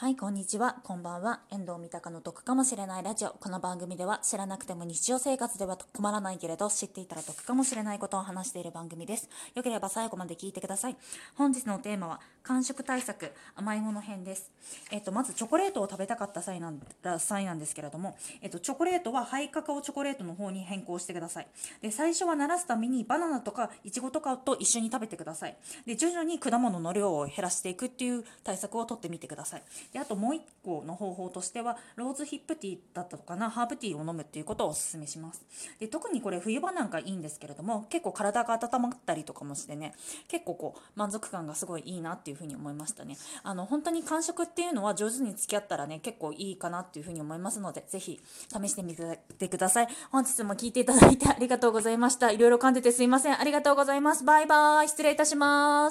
はい、こんにちは。こんばんは。遠藤三鷹の得かもしれないラジオ。この番組では知らなくても日常生活では困らないけれど知っていたら得かもしれないことを話している番組です。よければ最後まで聞いてください。本日のテーマは完食対策甘いもの編です。えっと、まずチョコレートを食べたかった際なん際なんですけれども、えっと、チョコレートはハイカカオチョコレートの方に変更してください。で、最初は慣らすためにバナナとかイチゴとかと一緒に食べてください。で、徐々に果物の量を減らしていくっていう対策をとってみてください。であともう1個の方法としてはローズヒップティーだったのかなハーブティーを飲むっていうことをおすすめします。で特にこれ冬場なんかいいんですけれども結構体が温まったりとかもしてね結構こう満足感がすごいいいなっていうふうに思いましたね。あの本当に感触っていうのは上手に付き合ったらね結構いいかなっていうふうに思いますのでぜひ試してみてください。本日も聞いていただいてありがとうございました。いろいろ噛んでてすいません。ありがとうございます。バイバーイ。失礼いたします。